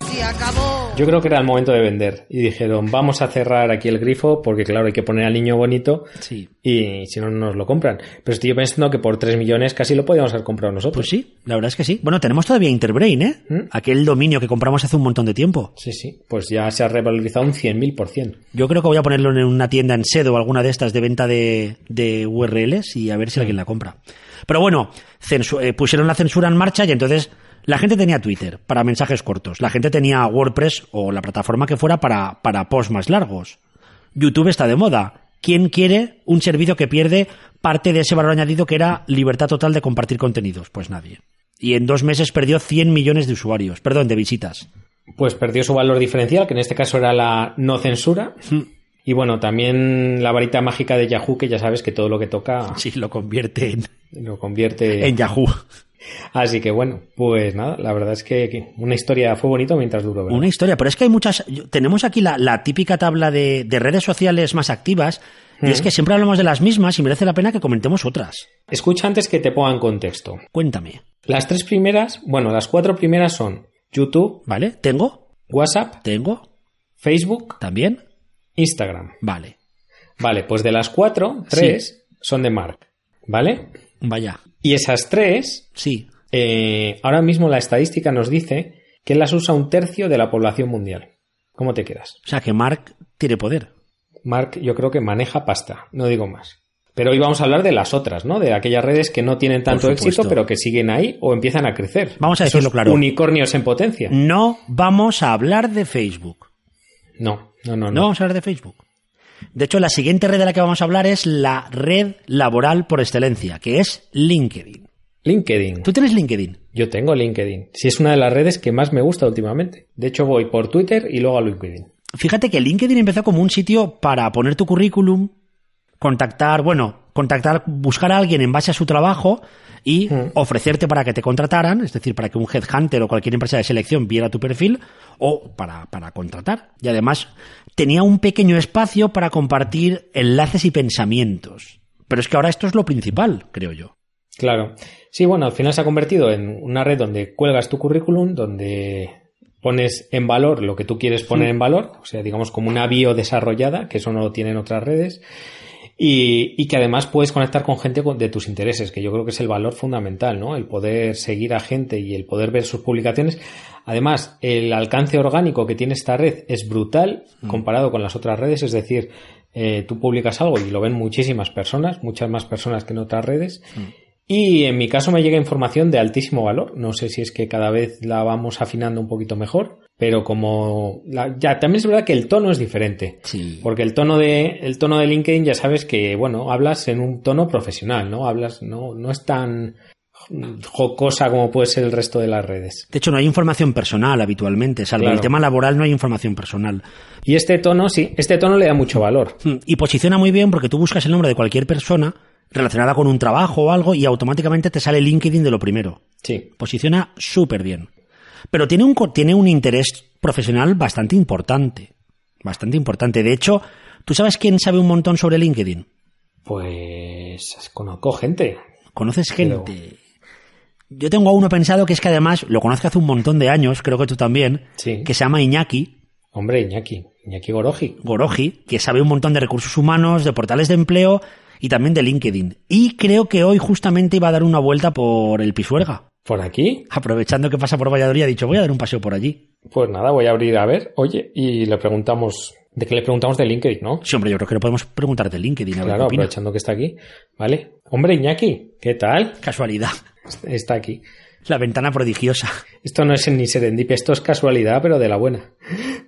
Yo creo que era el momento de vender. Y dijeron, vamos a cerrar aquí el grifo porque, claro, hay que poner al niño bonito Sí. y si no, no nos lo compran. Pero estoy pensando que por 3 millones casi lo podíamos haber comprado nosotros. Pues sí, la verdad es que sí. Bueno, tenemos todavía Interbrain, ¿eh? ¿Mm? Aquel dominio que compramos hace un montón de tiempo. Sí, sí. Pues ya se ha revalorizado un 100.000%. Yo creo que voy a ponerlo en una tienda en SED o alguna de estas de venta de, de URLs y a ver si alguien la compra. Pero bueno, eh, pusieron la censura en marcha y entonces la gente tenía Twitter para mensajes cortos, la gente tenía WordPress o la plataforma que fuera para, para posts más largos. YouTube está de moda. ¿Quién quiere un servicio que pierde parte de ese valor añadido que era libertad total de compartir contenidos? Pues nadie. Y en dos meses perdió 100 millones de usuarios, perdón, de visitas. Pues perdió su valor diferencial, que en este caso era la no censura. Y bueno, también la varita mágica de Yahoo, que ya sabes que todo lo que toca Sí, lo convierte en, lo convierte en Yahoo. Así que bueno, pues nada, la verdad es que una historia fue bonito mientras duró. ¿verdad? Una historia, pero es que hay muchas. Tenemos aquí la, la típica tabla de, de redes sociales más activas, y es que siempre hablamos de las mismas y merece la pena que comentemos otras. Escucha antes que te ponga en contexto. Cuéntame, Las tres primeras, bueno, las cuatro primeras son YouTube, ¿vale? ¿Tengo? WhatsApp, ¿Tengo? Facebook, ¿También? Instagram. Vale. Vale, pues de las cuatro, tres son de Mark, ¿vale? Vaya. Y esas tres, Sí. eh, ahora mismo la estadística nos dice que las usa un tercio de la población mundial. ¿Cómo te quedas? O sea que Mark tiene poder. Mark yo creo que maneja pasta, no digo más. Pero hoy vamos a hablar de las otras, ¿no? De aquellas redes que no tienen tanto éxito, pero que siguen ahí o empiezan a crecer. Vamos a Esos decirlo claro. Unicornios en potencia. No vamos a hablar de Facebook. No, no, no, No no. vamos a hablar de Facebook. De hecho, la siguiente red de la que vamos a hablar es la red laboral por excelencia, que es LinkedIn. LinkedIn. ¿Tú tienes LinkedIn? Yo tengo LinkedIn. Sí, es una de las redes que más me gusta últimamente. De hecho, voy por Twitter y luego a LinkedIn. Fíjate que LinkedIn empezó como un sitio para poner tu currículum, contactar, bueno, contactar, buscar a alguien en base a su trabajo y ofrecerte para que te contrataran, es decir, para que un headhunter o cualquier empresa de selección viera tu perfil o para, para contratar. Y además tenía un pequeño espacio para compartir enlaces y pensamientos. Pero es que ahora esto es lo principal, creo yo. Claro. Sí, bueno, al final se ha convertido en una red donde cuelgas tu currículum, donde pones en valor lo que tú quieres poner en valor, o sea, digamos como una bio desarrollada, que eso no lo tienen otras redes, y, y que además puedes conectar con gente de tus intereses, que yo creo que es el valor fundamental, ¿no? El poder seguir a gente y el poder ver sus publicaciones. Además, el alcance orgánico que tiene esta red es brutal comparado con las otras redes, es decir, eh, tú publicas algo y lo ven muchísimas personas, muchas más personas que en otras redes. Y en mi caso me llega información de altísimo valor. No sé si es que cada vez la vamos afinando un poquito mejor, pero como la- ya también es verdad que el tono es diferente. Sí. Porque el tono de el tono de LinkedIn ya sabes que bueno, hablas en un tono profesional, ¿no? Hablas no no es tan jocosa como puede ser el resto de las redes. De hecho, no hay información personal habitualmente, salvo Claro. el tema laboral no hay información personal. Y este tono sí, este tono le da mucho valor. Mm, Y posiciona muy bien porque tú buscas el nombre de cualquier persona relacionada con un trabajo o algo y automáticamente te sale LinkedIn de lo primero. Sí. Posiciona súper bien. Pero tiene un, tiene un interés profesional bastante importante. Bastante importante. De hecho, ¿tú sabes quién sabe un montón sobre LinkedIn? Pues conozco gente. ¿Conoces Pero- gente? Yo tengo a uno pensado que es que además lo conozco hace un montón de años, creo que tú también, Sí. que se llama Iñaki, Hombre, Iñaki, Iñaki Goroji. Goroji, que sabe un montón de recursos humanos, de portales de empleo y también de LinkedIn. Y creo que hoy justamente iba a dar una vuelta por el Pisuerga. ¿Por aquí? Aprovechando que pasa por Valladolid, ha dicho, voy a dar un paseo por allí. Pues nada, voy a abrir a ver. Oye, y le preguntamos. ¿De qué le preguntamos de LinkedIn, no? Sí, hombre, yo creo que le podemos preguntar de LinkedIn, a ver Claro, qué aprovechando que está aquí. Vale. Hombre, Iñaki, ¿qué tal? Casualidad. Está aquí. La ventana prodigiosa. Esto no es ni serendipia, esto es casualidad, pero de la buena.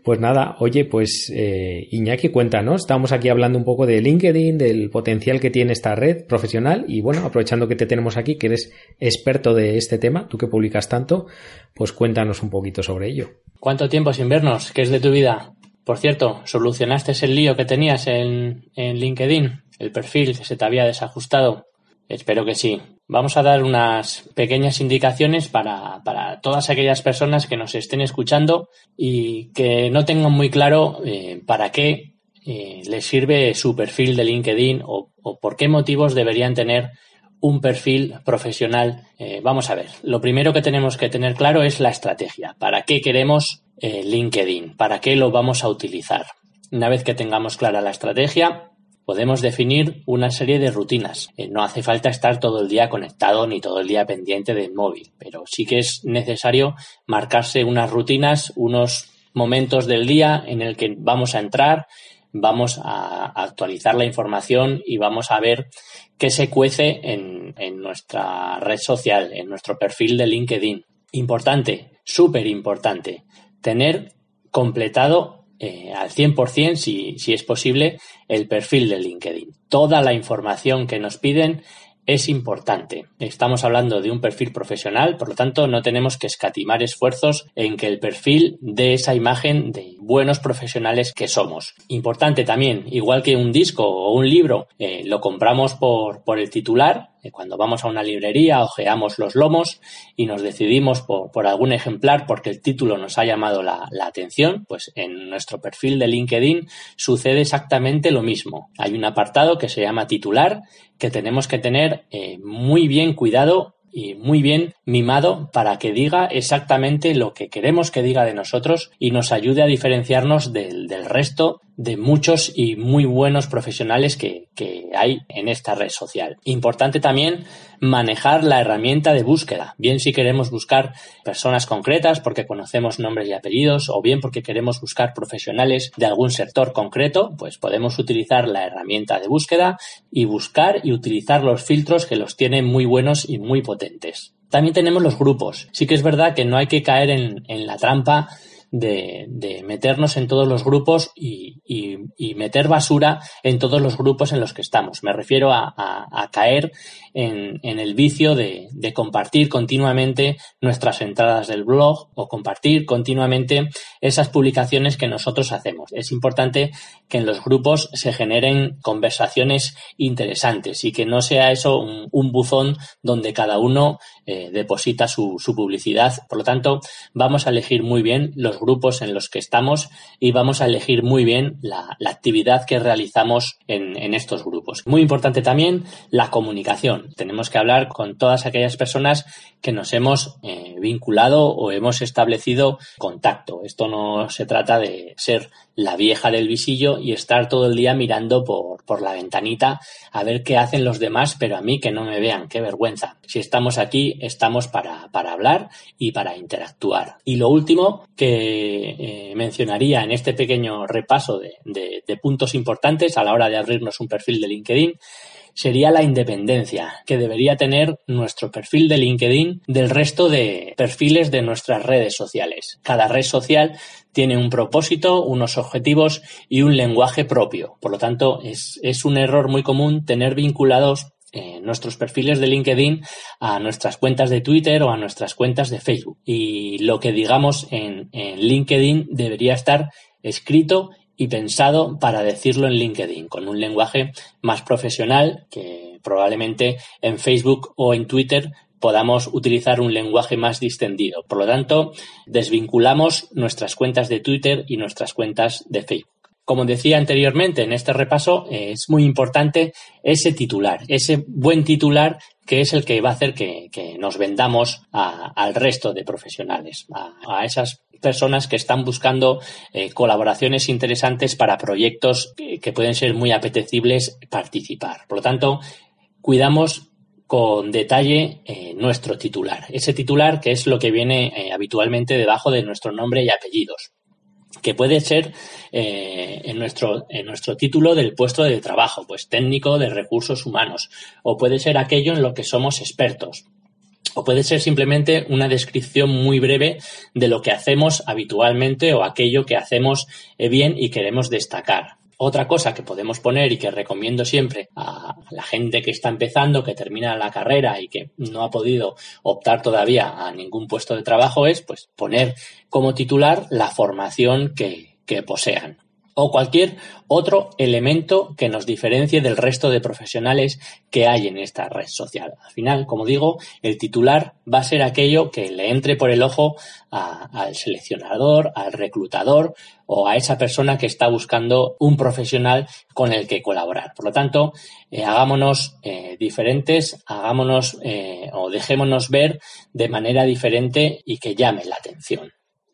Pues nada, oye, pues eh, Iñaki, cuéntanos. Estamos aquí hablando un poco de LinkedIn, del potencial que tiene esta red profesional y bueno, aprovechando que te tenemos aquí, que eres experto de este tema, tú que publicas tanto, pues cuéntanos un poquito sobre ello. ¿Cuánto tiempo sin vernos? ¿Qué es de tu vida? Por cierto, ¿solucionaste el lío que tenías en, en LinkedIn? ¿El perfil que se te había desajustado? Espero que sí. Vamos a dar unas pequeñas indicaciones para, todas aquellas personas que nos estén escuchando y que no tengan muy claro eh, para qué eh, les sirve su perfil de LinkedIn o, por qué motivos deberían tener un perfil profesional. Eh, vamos a ver, lo primero que tenemos que tener claro es la estrategia. ¿Para qué queremos LinkedIn? ¿Para qué lo vamos a utilizar? Una vez que tengamos clara la estrategia, podemos definir una serie de rutinas. Eh, no hace falta estar todo el día conectado ni todo el día pendiente del móvil, pero sí que es necesario marcarse unas rutinas, unos momentos del día en el que vamos a entrar, vamos a actualizar la información y vamos a ver qué se cuece en, en nuestra red social, en nuestro perfil de LinkedIn. Importante, súper importante, tener completado eh, al 100%, si, si es posible, el perfil de LinkedIn. Toda la información que nos piden es importante. Estamos hablando de un perfil profesional, por lo tanto no tenemos que escatimar esfuerzos en que el perfil dé esa imagen de buenos profesionales que somos. Importante también, igual que un disco o un libro, eh, lo compramos por, por el titular, cuando vamos a una librería, ojeamos los lomos y nos decidimos por, algún ejemplar porque el título nos ha llamado la, atención, pues en nuestro perfil de LinkedIn sucede exactamente lo mismo. Hay un apartado que se llama titular que tenemos que tener eh, muy bien cuidado y muy bien mimado para que diga exactamente lo que queremos que diga de nosotros y nos ayude a diferenciarnos del, del resto de muchos y muy buenos profesionales que, hay en esta red social. Importante también manejar la herramienta de búsqueda, bien si queremos buscar personas concretas porque conocemos nombres y apellidos o bien porque queremos buscar profesionales de algún sector concreto, pues podemos utilizar la herramienta de búsqueda y buscar y utilizar los filtros que los tienen muy buenos y muy potentes. También tenemos los grupos. Sí que es verdad que no hay que caer en, en la trampa de, de meternos en todos los grupos y, y, meter basura en todos los grupos en los que estamos. Me refiero a, a, caer en, en, el vicio de, de, compartir continuamente nuestras entradas del blog o compartir continuamente esas publicaciones que nosotros hacemos. Es importante que en los grupos se generen conversaciones interesantes y que no sea eso un, un buzón donde cada uno eh, deposita su, publicidad. Por lo tanto, vamos a elegir muy bien los grupos en los que estamos y vamos a elegir muy bien la, actividad que realizamos en, estos grupos. Muy importante también la comunicación. Tenemos que hablar con todas aquellas personas que nos hemos eh, vinculado o hemos establecido contacto. Esto no se trata de ser la vieja del visillo y estar todo el día mirando por la ventanita a ver qué hacen los demás, pero a mí que no me vean, qué vergüenza. Si estamos aquí, estamos para, para hablar y para interactuar. Y lo último que eh, mencionaría en este pequeño repaso de, de puntos importantes a la hora de abrirnos un perfil de LinkedIn sería la independencia que debería tener nuestro perfil de LinkedIn del resto de perfiles de nuestras redes sociales. Cada red social tiene un propósito, unos objetivos y un lenguaje propio. Por lo tanto, es, un error muy común tener vinculados eh, nuestros perfiles de LinkedIn a nuestras cuentas de Twitter o a nuestras cuentas de Facebook. Y lo que digamos en, en LinkedIn debería estar escrito y pensado para decirlo en LinkedIn, con un lenguaje más profesional que probablemente en Facebook o en Twitter podamos utilizar un lenguaje más distendido. Por lo tanto, desvinculamos nuestras cuentas de Twitter y nuestras cuentas de Facebook. Como decía anteriormente en este repaso, es muy importante ese titular, ese buen titular que es el que va a hacer que, nos vendamos al resto de profesionales, a, esas personas que están buscando eh, colaboraciones interesantes para proyectos que, pueden ser muy apetecibles participar. Por lo tanto, cuidamos con detalle eh, nuestro titular. Ese titular que es lo que viene eh, habitualmente debajo de nuestro nombre y apellidos que puede ser eh, en, nuestro, en nuestro título del puesto de trabajo, pues técnico de recursos humanos, o puede ser aquello en lo que somos expertos, o puede ser simplemente una descripción muy breve de lo que hacemos habitualmente o aquello que hacemos bien y queremos destacar. Otra cosa que podemos poner y que recomiendo siempre a la gente que está empezando, que termina la carrera y que no ha podido optar todavía a ningún puesto de trabajo es pues poner como titular la formación que, que posean. O cualquier otro elemento que nos diferencie del resto de profesionales que hay en esta red social. Al final, como digo, el titular va a ser aquello que le entre por el ojo al seleccionador, al reclutador o a esa persona que está buscando un profesional con el que colaborar. Por lo tanto, eh, hagámonos eh, diferentes, hagámonos eh, o dejémonos ver de manera diferente y que llame la atención.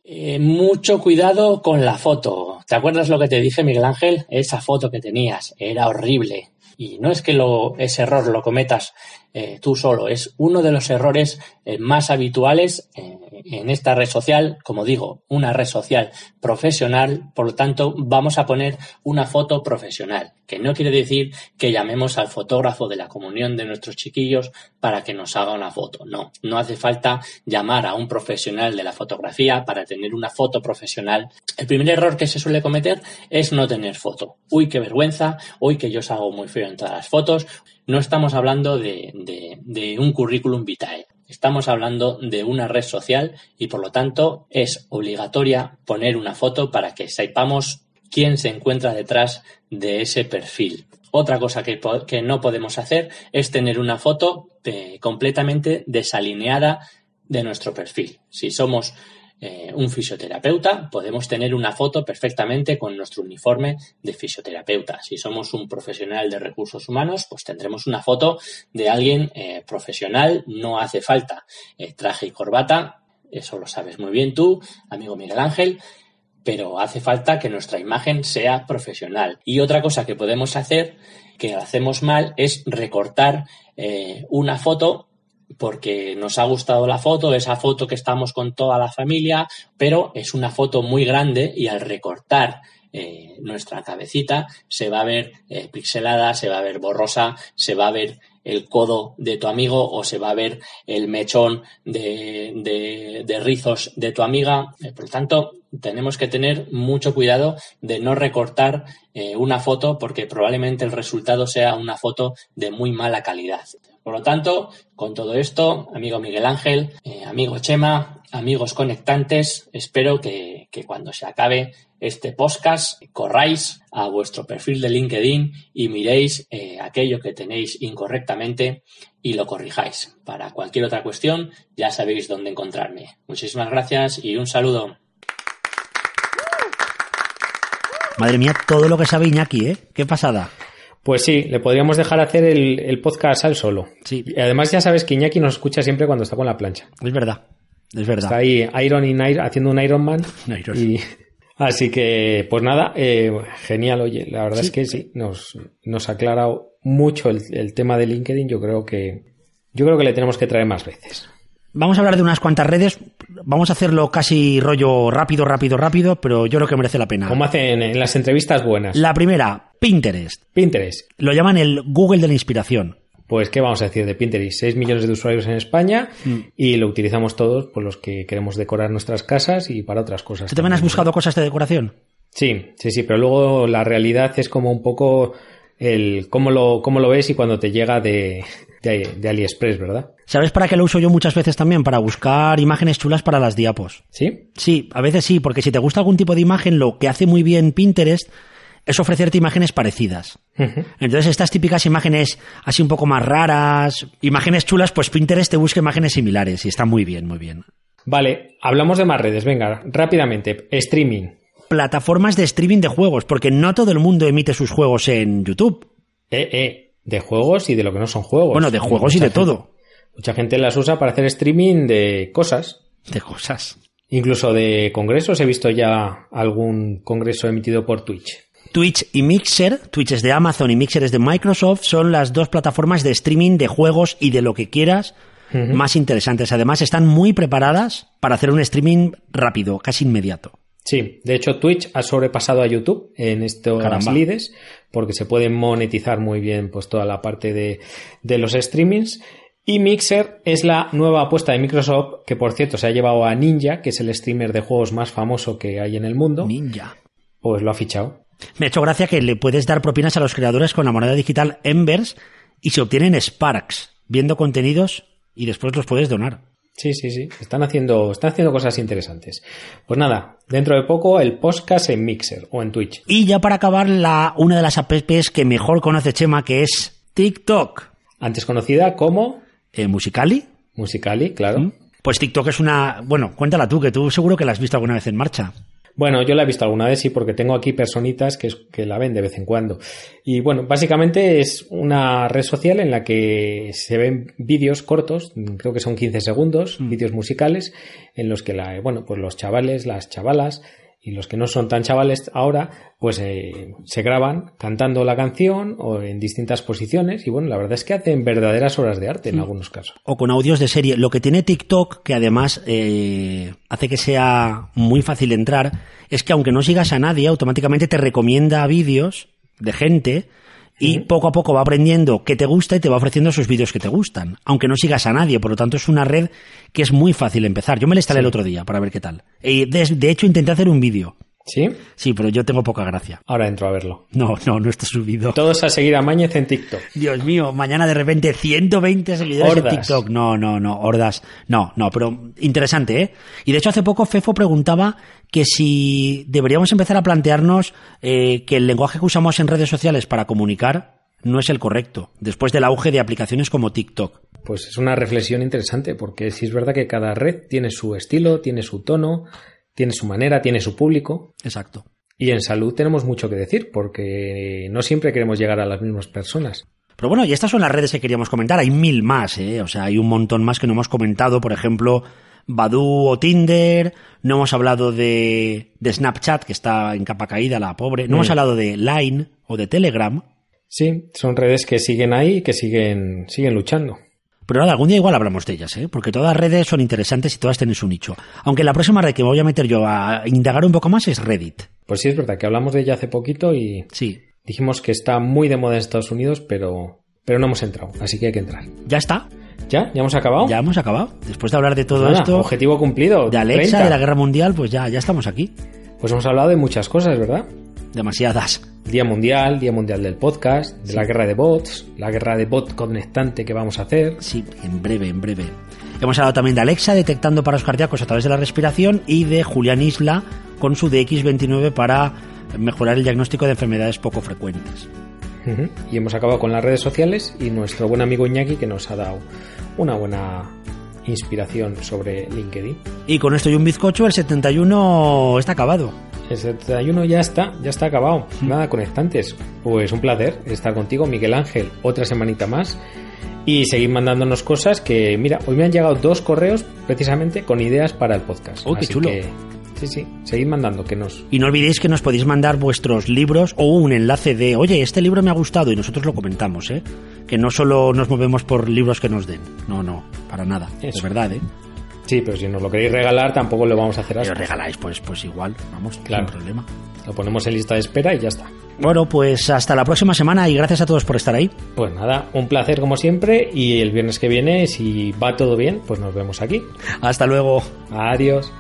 Eh, mucho cuidado con la foto. ¿Te acuerdas lo que te dije, Miguel Ángel? Esa foto que tenías era horrible. Y no es que lo, ese error lo cometas eh, tú solo, es uno de los errores eh, más habituales en esta red social, como digo, una red social profesional, por lo tanto vamos a poner una foto profesional, que no quiere decir que llamemos al fotógrafo de la comunión de nuestros chiquillos para que nos haga una foto, no, no hace falta llamar a un profesional de la fotografía para tener una foto profesional. El primer error que se suele cometer es no tener foto. Uy, qué vergüenza, uy, que yo salgo muy feo en todas las fotos. No estamos hablando de, de, de un currículum vitae. Estamos hablando de una red social y por lo tanto es obligatoria poner una foto para que sepamos quién se encuentra detrás de ese perfil. Otra cosa que, que no podemos hacer es tener una foto eh, completamente desalineada de nuestro perfil. Si somos eh, un fisioterapeuta, podemos tener una foto perfectamente con nuestro uniforme de fisioterapeuta. Si somos un profesional de recursos humanos, pues tendremos una foto de alguien eh, profesional. No hace falta eh, traje y corbata, eso lo sabes muy bien tú, amigo Miguel Ángel pero hace falta que nuestra imagen sea profesional. Y otra cosa que podemos hacer, que hacemos mal, es recortar una foto porque nos ha gustado la foto, esa foto que estamos con toda la familia, pero es una foto muy grande y al recortar eh, nuestra cabecita se va a ver eh, pixelada, se va a ver borrosa, se va a ver el codo de tu amigo o se va a ver el mechón de, de, rizos de tu amiga. Eh, por lo tanto, tenemos que tener mucho cuidado de no recortar una foto porque probablemente el resultado sea una foto de muy mala calidad. Por lo tanto, con todo esto, amigo Miguel Ángel, eh, amigo Chema, amigos conectantes, espero que, cuando se acabe este podcast corráis a vuestro perfil de LinkedIn y miréis eh, aquello que tenéis incorrectamente y lo corrijáis. Para cualquier otra cuestión, ya sabéis dónde encontrarme. Muchísimas gracias y un saludo. Madre mía, todo lo que sabe Iñaki, ¿eh? Qué pasada. Pues sí, le podríamos dejar hacer el, podcast al solo. Sí. Y además ya sabes que Iñaki nos escucha siempre cuando está con la plancha. Es verdad, es verdad. Está ahí Iron y haciendo un Iron Man. Y, así que, pues nada, eh, genial, oye, la verdad es que sí, nos, nos ha aclarado mucho el, el tema de LinkedIn. Yo creo que, yo creo que le tenemos que traer más veces. Vamos a hablar de unas cuantas redes. Vamos a hacerlo casi rollo rápido, rápido, rápido, pero yo creo que merece la pena. Como hacen en las entrevistas buenas. La primera, Pinterest. Pinterest. Lo llaman el Google de la inspiración. Pues, ¿qué vamos a decir de Pinterest? 6 millones de usuarios en España mm. y lo utilizamos todos por los que queremos decorar nuestras casas y para otras cosas. ¿Tú también has buscado cosas de decoración? Sí, sí, sí, pero luego la realidad es como un poco el cómo lo, cómo lo ves y cuando te llega de, de, AliExpress, ¿verdad? ¿Sabes para qué lo uso yo muchas veces también? Para buscar imágenes chulas para las diapos. ¿Sí? Sí, a veces sí, porque si te gusta algún tipo de imagen, lo que hace muy bien Pinterest es ofrecerte imágenes parecidas. Entonces, estas típicas imágenes así un poco más raras, imágenes chulas, pues Pinterest te busca imágenes similares y está muy bien, muy bien. Vale, hablamos de más redes. Venga, rápidamente. Streaming. Plataformas de streaming de juegos, porque no todo el mundo emite sus juegos en YouTube. Eh, eh, de juegos y de lo que no son juegos. Bueno, de juegos y de todo. Mucha gente las usa para hacer streaming de cosas. De cosas. Incluso de congresos. He visto ya algún congreso emitido por Twitch. Twitch y Mixer, Twitch es de Amazon y Mixer es de Microsoft, son las dos plataformas de streaming de juegos y de lo que quieras más interesantes. Además, están muy preparadas para hacer un streaming rápido, casi inmediato. Sí, de hecho Twitch ha sobrepasado a YouTube en estos leads porque se puede monetizar muy bien pues toda la parte de, de los streamings. Y Mixer es la nueva apuesta de Microsoft, que por cierto se ha llevado a Ninja, que es el streamer de juegos más famoso que hay en el mundo. Ninja. Pues lo ha fichado. Me ha hecho gracia que le puedes dar propinas a los creadores con la moneda digital Embers y se obtienen Sparks, viendo contenidos y después los puedes donar. Sí, sí, sí. Están haciendo, están haciendo cosas interesantes. Pues nada, dentro de poco el podcast en Mixer o en Twitch. Y ya para acabar, la, una de las apps que mejor conoce Chema, que es TikTok. Antes conocida como Eh, Musicali. Musicali, claro. Pues TikTok es una... Bueno, cuéntala tú, que tú seguro que la has visto alguna vez en marcha. Bueno, yo la he visto alguna vez, sí, porque tengo aquí personitas que, es- que la ven de vez en cuando. Y bueno, básicamente es una red social en la que se ven vídeos cortos, creo que son 15 segundos, vídeos musicales, en los que la, bueno, pues los chavales, las chavalas y los que no son tan chavales ahora, pues eh, se graban cantando la canción o en distintas posiciones y bueno, la verdad es que hacen verdaderas obras de arte en algunos casos. o con audios de serie. Lo que tiene TikTok, que además eh, hace que sea muy fácil entrar, es que aunque no sigas a nadie, automáticamente te recomienda vídeos de gente y poco a poco va aprendiendo qué te gusta y te va ofreciendo esos vídeos que te gustan, aunque no sigas a nadie. Por lo tanto, es una red que es muy fácil empezar. Yo me la instalé el otro día para ver qué tal. Y de, de hecho, intenté hacer un vídeo. ¿Sí? Sí, pero yo tengo poca gracia. Ahora entro a verlo. No, no, no está subido. Todos a seguir a Mañez en TikTok. Dios mío, mañana de repente 120 seguidores Hordas. en TikTok. No, no, no, hordas. No, no, pero interesante, ¿eh? Y de hecho hace poco Fefo preguntaba que si deberíamos empezar a plantearnos eh, que el lenguaje que usamos en redes sociales para comunicar no es el correcto, después del auge de aplicaciones como TikTok. Pues es una reflexión interesante, porque sí es verdad que cada red tiene su estilo, tiene su tono, tiene su manera, tiene su público. Exacto. Y en salud tenemos mucho que decir, porque no siempre queremos llegar a las mismas personas. Pero bueno, y estas son las redes que queríamos comentar. Hay mil más, ¿eh? O sea, hay un montón más que no hemos comentado. Por ejemplo, Badoo o Tinder. No hemos hablado de, de Snapchat, que está en capa caída, la pobre. No hemos hablado de Line o de Telegram. Sí, son redes que siguen ahí y que siguen, siguen luchando. Pero nada, algún día igual hablamos de ellas, ¿eh? Porque todas las redes son interesantes y todas tienen su nicho. Aunque la próxima red que me voy a meter yo a indagar un poco más es Reddit. Pues sí es verdad que hablamos de ella hace poquito y Sí. dijimos que está muy de moda en Estados Unidos, pero, pero no hemos entrado, así que hay que entrar. Ya está. ¿Ya? ¿Ya hemos acabado? Ya hemos acabado. Después de hablar de todo Nada, esto, objetivo cumplido. de Alexa, 30. de la guerra mundial, pues ya, ya estamos aquí. Pues hemos hablado de muchas cosas, ¿verdad? Demasiadas. Día Mundial, Día Mundial del Podcast, de la guerra de bots, la guerra de bot conectante que vamos a hacer. Sí, en breve, en breve. Hemos hablado también de Alexa detectando paros cardíacos a través de la respiración y de Julián Isla con su DX29 para mejorar el diagnóstico de enfermedades poco frecuentes. Y hemos acabado con las redes sociales y nuestro buen amigo Iñaki que nos ha dado una buena inspiración sobre LinkedIn. Y con esto y un bizcocho, el 71 está acabado. El 71 ya está, ya está acabado. Nada, conectantes. Pues un placer estar contigo, Miguel Ángel, otra semanita más. Y seguir mandándonos cosas que, mira, hoy me han llegado dos correos precisamente con ideas para el podcast. Oh, qué Así chulo. que, sí, sí, seguid mandando que nos... Y no olvidéis que nos podéis mandar vuestros libros o un enlace de, oye, este libro me ha gustado y nosotros lo comentamos, ¿eh? Que no solo nos movemos por libros que nos den. No, no, para nada. Es verdad, ¿eh? Sí, pero si nos lo queréis regalar tampoco lo vamos a hacer Si así. os regaláis, pues, pues igual, vamos, Claro. sin problema. Lo ponemos en lista de espera y ya está. Bueno, pues hasta la próxima semana y gracias a todos por estar ahí. Pues nada, un placer como siempre y el viernes que viene, si va todo bien, pues nos vemos aquí. Hasta luego. Adiós.